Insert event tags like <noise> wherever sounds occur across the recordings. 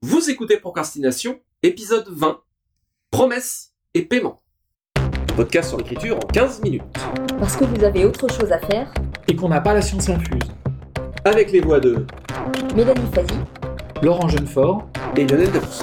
Vous écoutez Procrastination, épisode 20. Promesse et paiement. Podcast sur l'écriture en 15 minutes. Parce que vous avez autre chose à faire, et qu'on n'a pas la science infuse. Avec les voix de Mélanie Fazi, Laurent Jeunefort, et Lionel Debrousse.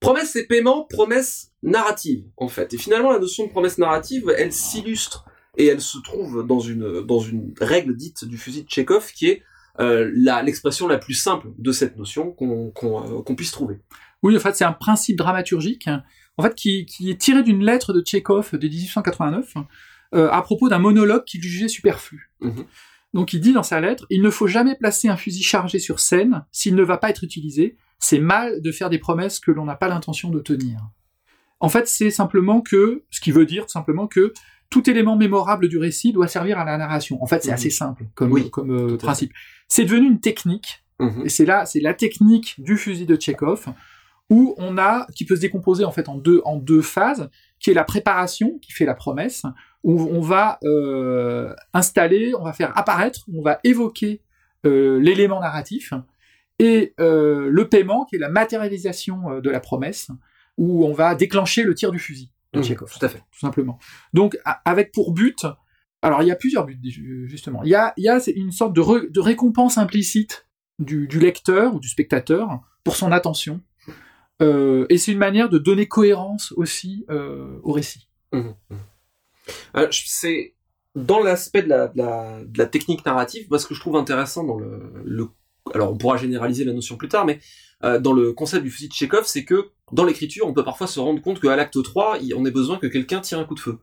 Promesse et paiement, promesse narrative, en fait. Et finalement, la notion de promesse narrative, elle s'illustre et elle se trouve dans une, dans une règle dite du fusil de Tchekhov qui est euh, la- l'expression la plus simple de cette notion qu'on euh, qu'on puisse trouver. Oui, en fait, c'est un principe dramaturgique, hein, en fait, qui, qui est tiré d'une lettre de Tchekhov de 1889 euh, à propos d'un monologue qu'il jugeait superflu. Mhm. Donc, il dit dans sa lettre il ne faut jamais placer un fusil chargé sur scène s'il ne va pas être utilisé. C'est mal de faire des promesses que l'on n'a pas l'intention de tenir. En fait, c'est simplement que, ce qui veut dire tout simplement que tout élément mémorable du récit doit servir à la narration. En fait, c'est Mhm. assez simple comme, Oui, comme euh, principe. C'est devenu une technique Mhm. et c'est là, c'est la technique du fusil de Tchekhov, où on a, qui peut se décomposer en fait en deux, en deux phases, qui est la préparation, qui fait la promesse, où on va euh, installer, on va faire apparaître, on va évoquer euh, l'élément narratif, et euh, le paiement, qui est la matérialisation euh, de la promesse, où on va déclencher le tir du fusil de Tchekhov Tout à fait. tout simplement. Donc, avec pour but, alors il y a plusieurs buts, justement. Il y a, il y a une sorte de, re- de récompense implicite du, du lecteur ou du spectateur pour son attention. Euh, et c'est une manière de donner cohérence aussi euh, au récit. Euh, je- c'est dans l'aspect de la, de, la, de la technique narrative, moi ce que je trouve intéressant dans le, le alors on pourra généraliser la notion plus tard, mais euh, dans le concept du fusil de Chekhov, c'est que dans l'écriture, on peut parfois se rendre compte qu'à l'acte 3, il- on a besoin que quelqu'un tire un coup de feu.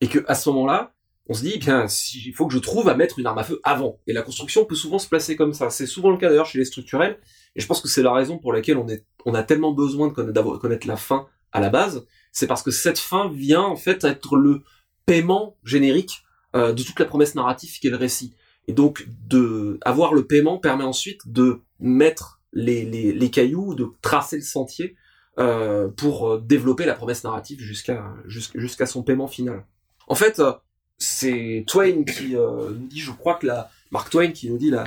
Et que à ce moment-là, on se dit, eh bien, il faut que je trouve à mettre une arme à feu avant. Et la construction peut souvent se placer comme ça. C'est souvent le cas d'ailleurs chez les structurels. Et je pense que c'est la raison pour laquelle on, est, on a tellement besoin de connaître la fin à la base. C'est parce que cette fin vient en fait être le paiement générique euh, de toute la promesse narrative qui est le récit. Et donc, de avoir le paiement permet ensuite de mettre les, les, cailloux, de tracer le sentier euh, pour euh, développer la promesse narrative jusqu'à jusqu'- jusqu'à son paiement final. En fait, euh, c'est Twain qui nous dit, je crois que la Mark Twain qui nous dit la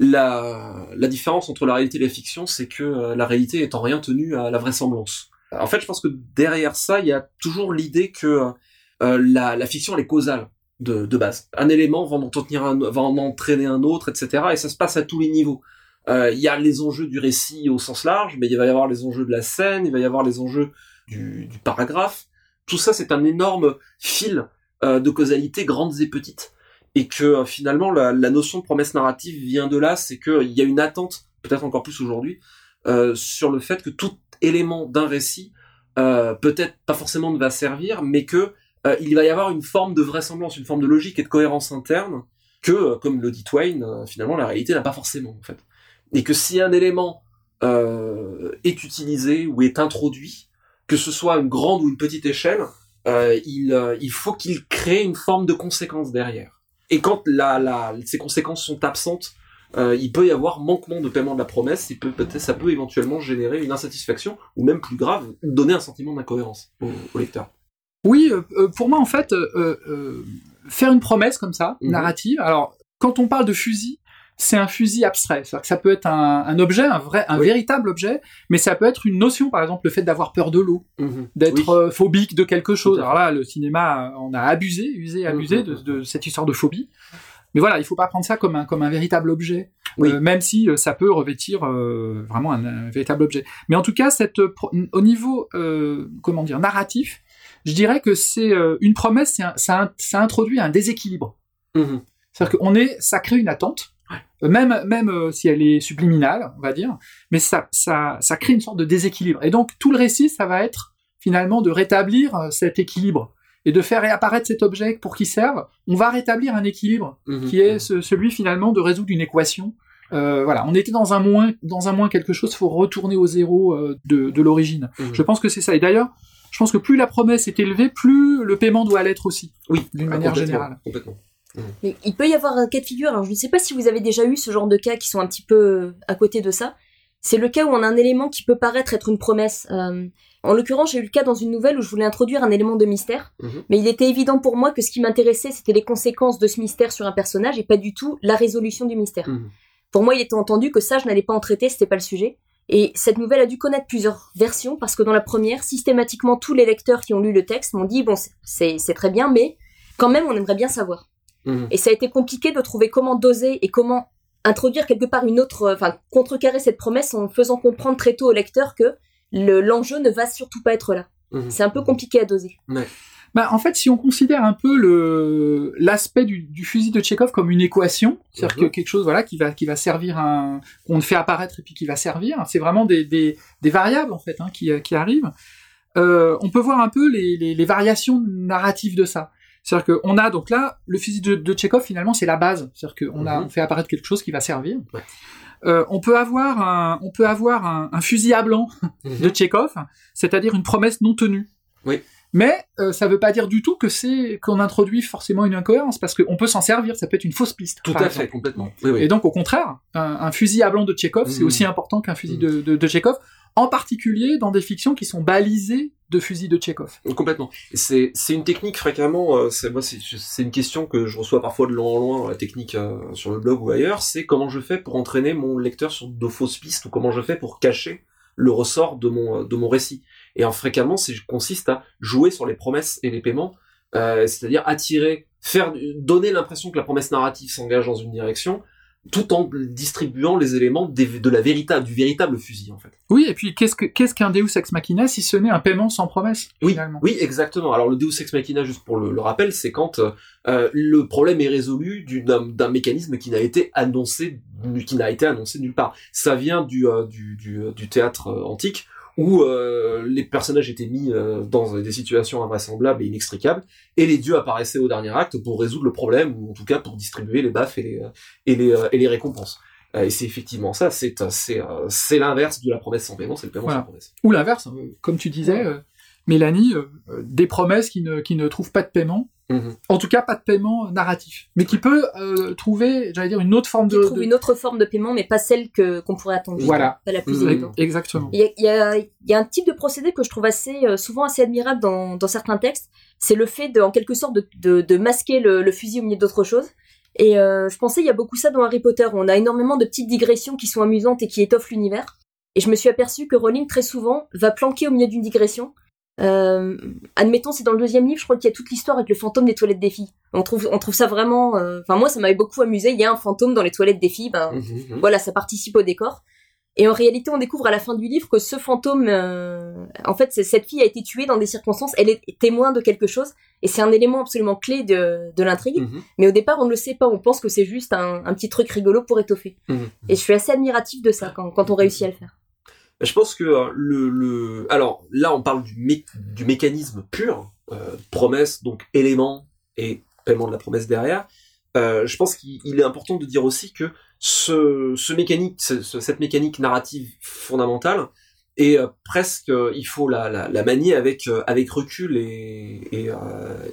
la, la différence entre la réalité et la fiction, c'est que la réalité est en rien tenue à la vraisemblance. En fait, je pense que derrière ça, il y a toujours l'idée que la, la fiction elle est causale de, de base. Un élément va en un, va en entraîner un autre, etc. Et ça se passe à tous les niveaux. Euh, Il y a les enjeux du récit au sens large, mais il va y avoir les enjeux de la scène, il va y avoir les enjeux du, du paragraphe. Tout ça, c'est un énorme fil euh, de causalité, grandes et petites. Et que euh, finalement, la, la notion de promesse narrative vient de là, c'est qu'il y a une attente, peut-être encore plus aujourd'hui, euh, sur le fait que tout élément d'un récit, euh, peut-être pas forcément ne va servir, mais que euh, il va y avoir une forme de vraisemblance, une forme de logique et de cohérence interne que, comme le dit Twain, finalement la réalité n'a pas forcément en fait. Et que si un élément euh, est utilisé ou est introduit, que ce soit à une grande ou une petite échelle, euh, il, euh, il faut qu'il crée une forme de conséquence derrière. Et quand la, la, ces conséquences sont absentes, il peut y avoir manquement de paiement de la promesse, il peut, peut-être, ça peut éventuellement générer une insatisfaction, ou même plus grave, donner un sentiment d'incohérence au, au lecteur. Oui, pour moi, en fait, faire une promesse comme ça, Mhm. narrative. Alors, quand on parle de fusil, c'est un fusil abstrait. C'est-à-dire que ça peut être un, un objet, un vrai, un Oui. véritable objet, mais ça peut être une notion, par exemple, le fait d'avoir peur de l'eau, d'être Oui. euh, phobique de quelque chose. Alors là, le cinéma, on a abusé, usé, abusé Mhm. de, de cette histoire de phobie. Mais voilà, il faut pas prendre ça comme un, comme un véritable objet, Oui. euh, même si euh, ça peut revêtir euh, vraiment un, un véritable objet. Mais en tout cas, cette, au niveau, euh, comment dire, narratif, je dirais que c'est une promesse, c'est un- ça, ça introduit un déséquilibre. Mhm. C'est-à-dire qu'on est, ça crée une attente, même même euh, si elle est subliminale, on va dire, mais ça ça ça crée une sorte de déséquilibre. Et donc tout le récit, ça va être finalement de rétablir euh, cet équilibre et de faire réapparaître cet objet pour qu'il serve. On va rétablir un équilibre Mhm. qui est ce- celui finalement de résoudre une équation. Euh, voilà, on était dans un moins, dans un moins quelque chose, faut retourner au zéro euh, de, de l'origine. Mhm. Je pense que c'est ça. Et d'ailleurs, je pense que plus la promesse est élevée, plus le paiement doit l'être aussi, Oui, d'une ah, manière complètement, générale. Complètement. Mais il peut y avoir un cas de figure. Alors, je ne sais pas si vous avez déjà eu ce genre de cas qui sont un petit peu euh, à côté de ça. C'est le cas où on a un élément qui peut paraître être une promesse. Euh, en l'occurrence, j'ai eu le cas dans une nouvelle où je voulais introduire un élément de mystère, Mhm. mais il était évident pour moi que ce qui m'intéressait, c'était les conséquences de ce mystère sur un personnage et pas du tout la résolution du mystère. Mhm. Pour moi, il était entendu que ça, je n'allais pas en traiter, c'était pas le sujet. Et cette nouvelle a dû connaître plusieurs versions parce que dans la première, systématiquement, tous les lecteurs qui ont lu le texte m'ont dit bon, c'est très bien, mais quand même, on aimerait bien savoir. Mhm. Et ça a été compliqué de trouver comment doser et comment introduire quelque part une autre, enfin contrecarrer cette promesse en faisant comprendre très tôt au lecteur que le- l'enjeu ne va surtout pas être là. Mhm. C'est un peu compliqué à doser. Bah, en fait, si on considère un peu le l'aspect du, du fusil de Tchekhov comme une équation, c'est-à-dire Mhm. que quelque chose voilà qui va qui va servir un qu'on fait apparaître et puis qui va servir, c'est vraiment des, des, des variables en fait hein, qui qui arrivent. Euh, on peut voir un peu les, les, les variations narratives de ça. C'est-à-dire qu'on a donc là le fusil de, de Tchekhov finalement c'est la base, c'est-à-dire qu'on a Mhm. on fait apparaître quelque chose qui va servir. Ouais. Euh, on peut avoir un on peut avoir un, un fusil à blanc <laughs> de Tchekhov, c'est-à-dire une promesse non tenue. Oui. Mais euh, ça veut pas dire du tout que c'est qu'on introduit forcément une incohérence, parce qu'on peut s'en servir, ça peut être une fausse piste. Tout à exemple. fait, complètement. Oui, oui. Et donc au contraire, un, un fusil à blanc de Tchekhov, c'est Mhm. aussi important qu'un fusil Mhm. de, de, de Tchekhov, en particulier dans des fictions qui sont balisées de fusils de Tchekhov. Complètement. C'est une technique fréquemment. euh, c'est moi c'est une question que je reçois parfois de loin en loin la technique euh, sur le blog ou ailleurs. C'est comment je fais pour entraîner mon lecteur sur de fausses pistes ou comment je fais pour cacher le ressort de mon euh, de mon récit. Et en fréquemment, c'est consiste à jouer sur les promesses et les paiements, euh, c'est-à-dire attirer, faire donner l'impression que la promesse narrative s'engage dans une direction, tout en distribuant les éléments des- de la véritable du véritable fusil en fait. Oui, et puis qu'est-ce que qu'est-ce qu'un Deus ex machina si ce n'est un paiement sans promesse Oui, finalement? oui, exactement. Alors le Deus Ex Machina, juste pour le, le rappel, c'est quand euh, le problème est résolu du- d'un d'un mécanisme qui n'a été annoncé, qui n'a été annoncé nulle part. Ça vient du euh, du, du, du théâtre euh, antique où euh, les personnages étaient mis euh, dans des situations invraisemblables et inextricables, et les dieux apparaissaient au dernier acte pour résoudre le problème, ou en tout cas pour distribuer les baffes et les, euh, et les, euh, et les récompenses. Euh, Et c'est effectivement ça, c'est c'est c'est l'inverse de la promesse sans paiement, c'est le paiement Voilà. sans promesse. Ou l'inverse, comme tu disais, Mélanie, des promesses qui ne, qui ne trouvent pas de paiement, Mhm. en tout cas pas de paiement narratif, mais qui peut euh, trouver, j'allais dire, une autre forme Qui de... trouve de- une autre forme de paiement, mais pas celle que qu'on pourrait attendre. Voilà. Pas la plus évidente. Exactement. Il y a, il y, a, il y a un type de procédé que je trouve assez euh, souvent assez admirable dans, dans certains textes. C'est le fait de, en quelque sorte, de, de, de masquer le, le fusil au milieu d'autres choses. Et euh, je pensais, il y a beaucoup ça dans Harry Potter. On a énormément de petites digressions qui sont amusantes et qui étoffent l'univers. Et je me suis aperçu que Rowling, très souvent, va planquer au milieu d'une digression. Euh, admettons, c'est dans le deuxième livre, je crois qu'il y a toute l'histoire avec le fantôme des toilettes des filles. On trouve, on trouve ça vraiment... euh, Enfin, moi, ça m'avait beaucoup amusé. Il y a un fantôme dans les toilettes des filles. Ben, Mhm, mhm. voilà, ça participe au décor. Et en réalité, on découvre à la fin du livre que ce fantôme, euh, en fait, cette fille a été tuée dans des circonstances, elle est témoin de quelque chose, et c'est un élément absolument clé de, de l'intrigue. Mhm. Mais au départ, on ne le sait pas, on pense que c'est juste un, un petit truc rigolo pour étoffer. Et je suis assez admiratif de ça quand, quand on réussit à le faire. Je pense que euh, le, le... Alors là, on parle du, mé- du mécanisme pur, euh, promesse, donc élément et paiement de la promesse derrière. Euh, je pense qu'il il est important de dire aussi que ce, ce mécanique, ce- ce- cette mécanique narrative fondamentale est euh, presque, euh, il faut la, la, la manier avec euh, avec recul et et, euh,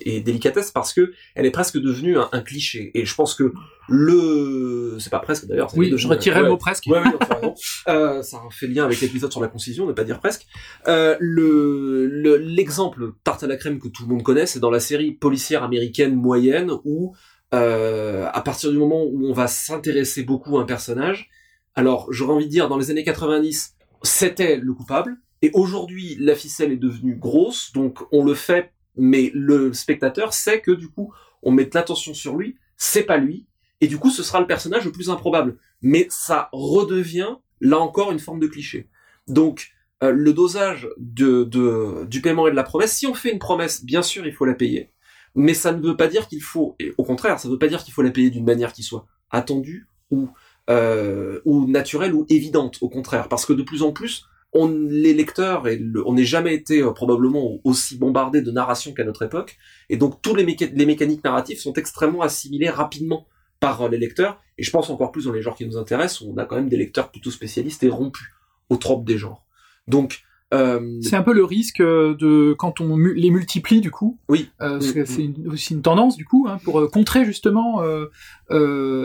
et délicatesse parce que elle est presque devenue un, un cliché. Et je pense que le, c'est pas presque d'ailleurs. Oui, je retirais ouais, le mot presque. Ouais, oui, non. Euh, ça fait lien avec l'épisode sur la concision, ne pas dire presque. Euh, le le- l'exemple tarte à la crème que tout le monde connaît, c'est dans la série policière américaine moyenne où euh, à partir du moment où on va s'intéresser beaucoup à un personnage, alors j'aurais envie de dire dans les années 90, c'était le coupable, et aujourd'hui la ficelle est devenue grosse, donc on le fait, mais le spectateur sait que du coup on met l'attention sur lui, c'est pas lui, et du coup ce sera le personnage le plus improbable mais ça redevient là encore une forme de cliché. Donc euh, le dosage de- du paiement et de la promesse, si on fait une promesse, bien sûr il faut la payer, mais ça ne veut pas dire qu'il faut, et au contraire, ça ne veut pas dire qu'il faut la payer d'une manière qui soit attendue ou euh, ou naturelle ou évidente, au contraire, parce que de plus en plus on, les lecteurs, et on n'est jamais été euh, probablement aussi bombardé de narration qu'à notre époque, et donc tous les mécaniques narratives sont extrêmement assimilées rapidement par euh, les lecteurs, et je pense encore plus dans les genres qui nous intéressent, où on a quand même des lecteurs plutôt spécialistes et rompus aux tropes des genres. Donc, euh, C'est un peu le risque euh, de quand on mu- les multiplie du coup. Oui. Euh, Mm, c'est mm. aussi une tendance du coup hein, pour euh, contrer justement euh,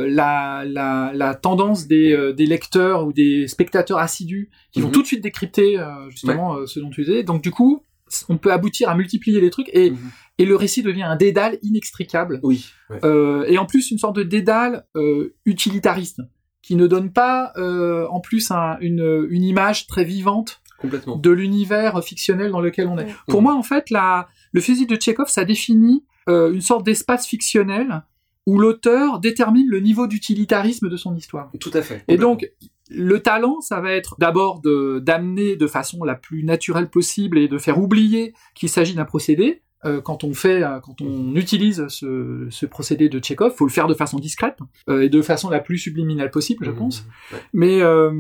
la, la, la tendance des, des lecteurs ou des spectateurs assidus qui vont Mhm. tout de suite décrypter justement ce dont tu disais. Donc du coup, on peut aboutir à multiplier les trucs et, Mhm. et le récit devient un dédale inextricable. oui, ouais. Et en plus une sorte de dédale utilitariste qui ne donne pas en plus un- une, une image très vivante Complètement. de l'univers fictionnel dans lequel on est. Ouais. Pour moi, en fait, la, le fusil de Tchekhov, ça définit euh, une sorte d'espace fictionnel où l'auteur détermine le niveau d'utilitarisme de son histoire. Tout à fait. Et donc, le talent, ça va être d'abord de d'amener de façon la plus naturelle possible et de faire oublier qu'il s'agit d'un procédé. Euh, quand on fait, euh, quand on utilise ce, ce procédé de Tchekhov, faut le faire de façon discrète euh, et de façon la plus subliminale possible, je Mhm. pense. Ouais. Mais euh,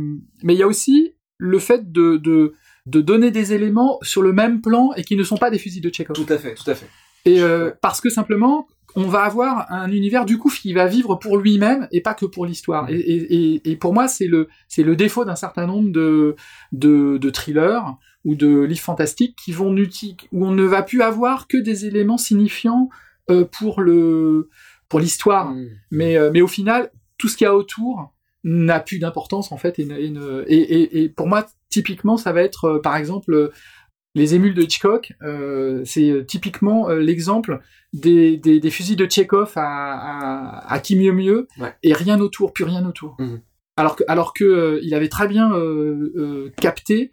mais il y a aussi le fait de, de de donner des éléments sur le même plan et qui ne sont pas des fusils de Tchekhov. Tout à fait, tout à fait. Et euh, parce que simplement, on va avoir un univers du coup qui va vivre pour lui-même et pas que pour l'histoire. Mhm. Et, et, et, et pour moi, c'est le c'est le défaut d'un certain nombre de, de de thrillers ou de livres fantastiques qui vont où on ne va plus avoir que des éléments signifiants euh, pour le pour l'histoire. Mm. Mais euh, mais au final, tout ce qu'il y a autour n'a plus d'importance en fait. Et, et, pour moi, typiquement, ça va être euh, par exemple euh, les émules de Hitchcock. euh, c'est typiquement euh, l'exemple des, des, des fusils de Tchekhov à, à, à qui mieux mieux Ouais. et rien autour, plus rien autour. Mhm. Alors que alors que euh, il avait très bien capté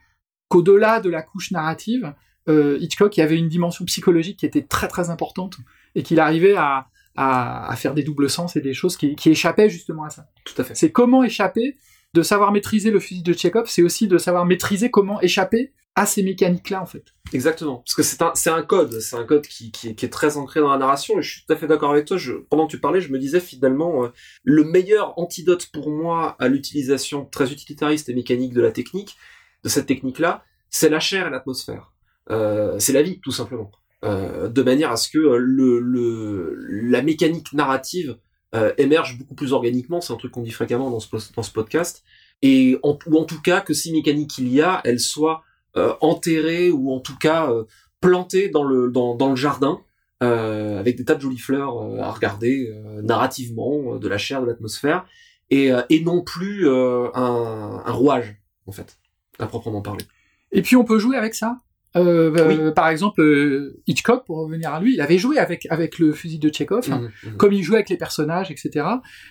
qu'au-delà de la couche narrative, Hitchcock il y avait une dimension psychologique qui était très très importante et qu'il arrivait à, à, à faire des doubles sens et des choses qui, qui échappaient justement à ça. Tout à fait. C'est comment échapper, de savoir maîtriser le fusil de Tchekhov, c'est aussi de savoir maîtriser comment échapper à ces mécaniques-là en fait. Exactement. Parce que c'est un, c'est un code, c'est un code qui, qui, est- qui est très ancré dans la narration. Et je suis tout à fait d'accord avec toi. Je, pendant que tu parlais, je me disais finalement, euh, le meilleur antidote pour moi à l'utilisation très utilitariste et mécanique de la technique, de cette technique-là, c'est la chair et l'atmosphère. Euh, c'est la vie, tout simplement. Euh, de manière à ce que euh, le, le, la mécanique narrative euh, émerge beaucoup plus organiquement. C'est un truc qu'on dit fréquemment dans ce, dans ce podcast. Et en, ou en tout cas, que si mécanique il y a, elle soit euh, enterrée ou en tout cas euh, plantée dans le, dans, dans le jardin. avec des tas de jolies fleurs à regarder narrativement, de la chair, de l'atmosphère, et, et non plus un, un rouage, en fait, à proprement parler. Et puis on peut jouer avec ça? Euh, euh, par exemple, euh, Hitchcock, pour revenir à lui, il avait joué avec avec le fusil de Tchekhov, Mhm, mhm. comme il jouait avec les personnages, etc.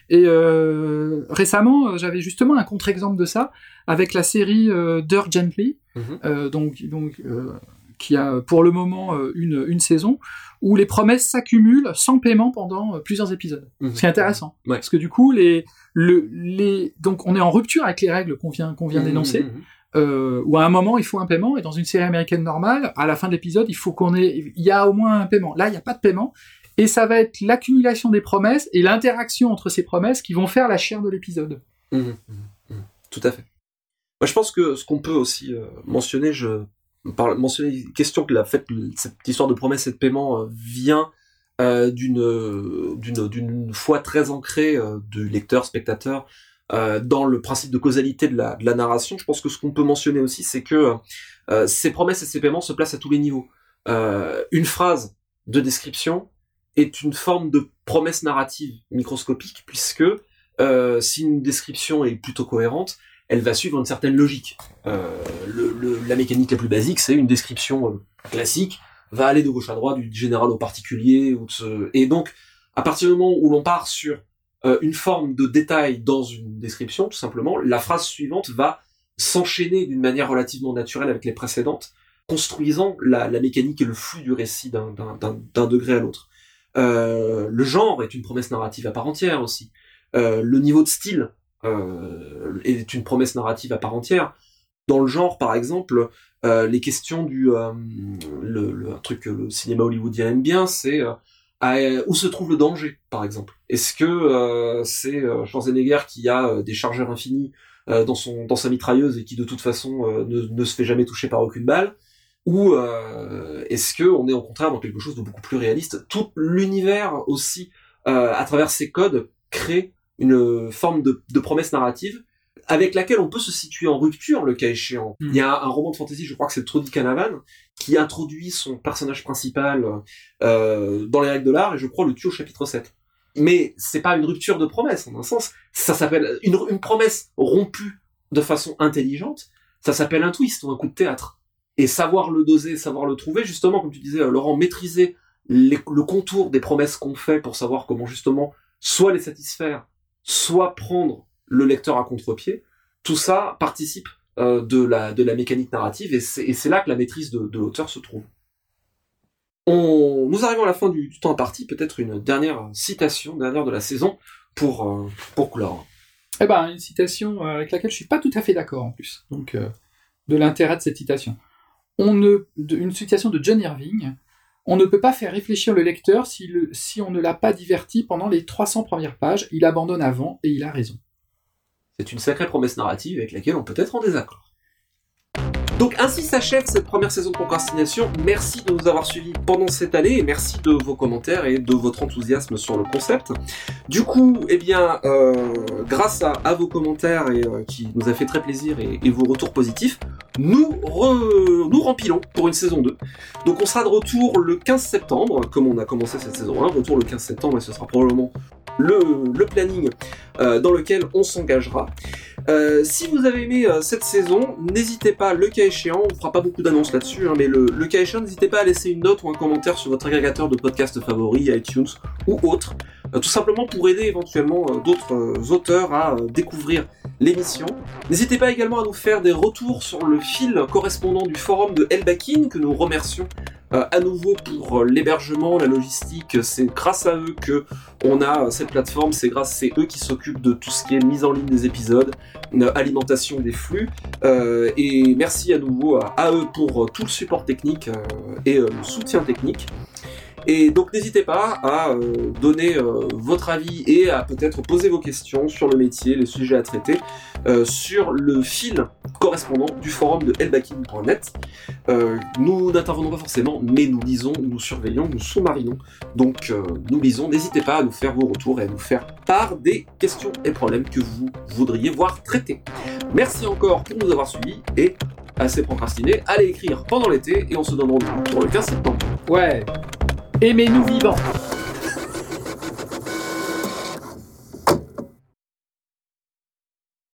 Et euh, récemment, euh, j'avais justement un contre-exemple de ça avec la série Dirk Gently, euh, donc donc euh, qui a pour le moment une une saison où les promesses s'accumulent sans paiement pendant plusieurs épisodes. Mhm. C'est intéressant Ouais. parce que du coup les le les donc on est en rupture avec les règles qu'on vient qu'on vient d'énoncer. Euh, où à un moment il faut un paiement et dans une série américaine normale, à la fin de l'épisode, il faut qu'on ait, il y a au moins un paiement. Là, il n'y a pas de paiement et ça va être l'accumulation des promesses et l'interaction entre ces promesses qui vont faire la chair de l'épisode. Mhm, mhm, mhm. Tout à fait. Je pense que ce qu'on peut aussi euh, mentionner, je parle, mentionner une question que la fait, cette histoire de promesse et de paiement euh, vient euh, d'une d'une foi très ancrée du lecteur spectateur euh, dans le principe de causalité de la narration. Je pense que ce qu'on peut mentionner aussi, c'est que euh, ces promesses et ces paiements se placent à tous les niveaux. Euh, une phrase de description est une forme de promesse narrative microscopique puisque si une description est plutôt cohérente, elle va suivre une certaine logique. La mécanique la plus basique, c'est une description classique, va aller de gauche à droite, du général au particulier, et donc à partir du moment où l'on part sur euh, une forme de détail dans une description, tout simplement, la phrase suivante va s'enchaîner d'une manière relativement naturelle avec les précédentes, construisant la, mécanique et le flux du récit d'un- degré à l'autre. Euh, le genre est une promesse narrative à part entière aussi. Euh, le niveau de style est une promesse narrative à part entière. Dans le genre, par exemple, les questions du le, le truc que le cinéma hollywoodien aime bien, c'est à- où se trouve le danger, par exemple. Est-ce que euh, c'est euh, Schwarzenegger qui a euh, des chargeurs infinis euh, dans son dans sa mitrailleuse et qui de toute façon euh, ne, ne se fait jamais toucher par aucune balle? Ou euh, est-ce que on est au contraire dans quelque chose de beaucoup plus réaliste? Tout l'univers aussi, euh, à travers ces codes, crée une forme de, de promesse narrative avec laquelle on peut se situer en rupture, le cas échéant. Mm. Il y a un roman de fantasy, je crois que c'est Trudy Canavan, qui introduit son personnage principal euh, dans les règles de l'art, et je crois le tue au chapitre 7. Mais c'est pas une rupture de promesse, en un sens. Ça s'appelle une, une promesse rompue de façon intelligente, ça s'appelle un twist ou un coup de théâtre. Et savoir le doser, savoir le trouver, justement, comme tu disais, Laurent, maîtriser les- le contour des promesses qu'on fait pour savoir comment justement soit les satisfaire, soit prendre le lecteur à contre-pied, tout ça participe euh, de, la, mécanique narrative et c'est là que la maîtrise de, l'auteur se trouve. Nous arrivons à la fin du, temps imparti, peut-être une dernière citation, dernière de la saison, pour, euh, pour clore. Eh ben, une citation euh, avec laquelle je suis pas tout à fait d'accord en plus. Donc, de l'intérêt de cette citation. On une citation de John Irving. On ne peut pas faire réfléchir le lecteur si, le, si on ne l'a pas diverti pendant les 300 premières pages. Il abandonne avant et il a raison. C'est une sacrée promesse narrative avec laquelle on peut être en désaccord. Donc ainsi s'achève cette première saison de procrastination. Merci de nous avoir suivis pendant cette année et merci de vos commentaires et de votre enthousiasme sur le concept. Du coup, eh bien, euh, grâce à, vos commentaires euh, qui nous a fait très plaisir et vos retours positifs, nous re- rempilons pour une saison 2. Donc on sera de retour le 15 septembre, comme on a commencé cette saison 1, retour le 15 septembre et ce sera probablement le, planning euh, dans lequel on s'engagera. Euh, si vous avez aimé euh, cette saison, n'hésitez pas, le cas échéant, on fera pas beaucoup d'annonces là-dessus, hein, mais le, le cas échéant, n'hésitez pas à laisser une note ou un commentaire sur votre agrégateur de podcast favori, iTunes ou autre, tout simplement pour aider éventuellement d'autres auteurs à découvrir l'émission. N'hésitez pas également à nous faire des retours sur le fil correspondant du forum de Elbakin, que nous remercions euh, à nouveau pour euh, l'hébergement, la logistique. C'est grâce à eux que on a euh, cette plateforme. C'est grâce, c'est eux qui s'occupent de tout ce qui est mise en ligne des épisodes, alimentation des flux. Et merci à nouveau à, à eux pour tout le support technique et le soutien technique. Et donc n'hésitez pas à euh, donner euh, votre avis et à peut-être poser vos questions sur le métier, les sujets à traiter, euh, sur le fil correspondant du forum de elbakin.net. Euh, nous n'intervenons pas forcément, mais nous lisons, nous surveillons, nous sous-marinons. Donc nous lisons, n'hésitez pas à nous faire vos retours et à nous faire part des questions et problèmes que vous voudriez voir traités. Merci encore pour nous avoir suivis et assez procrastiné, allez écrire pendant l'été et on se donne rendez-vous pour le 15 septembre. Ouais. Aimez-nous vivants.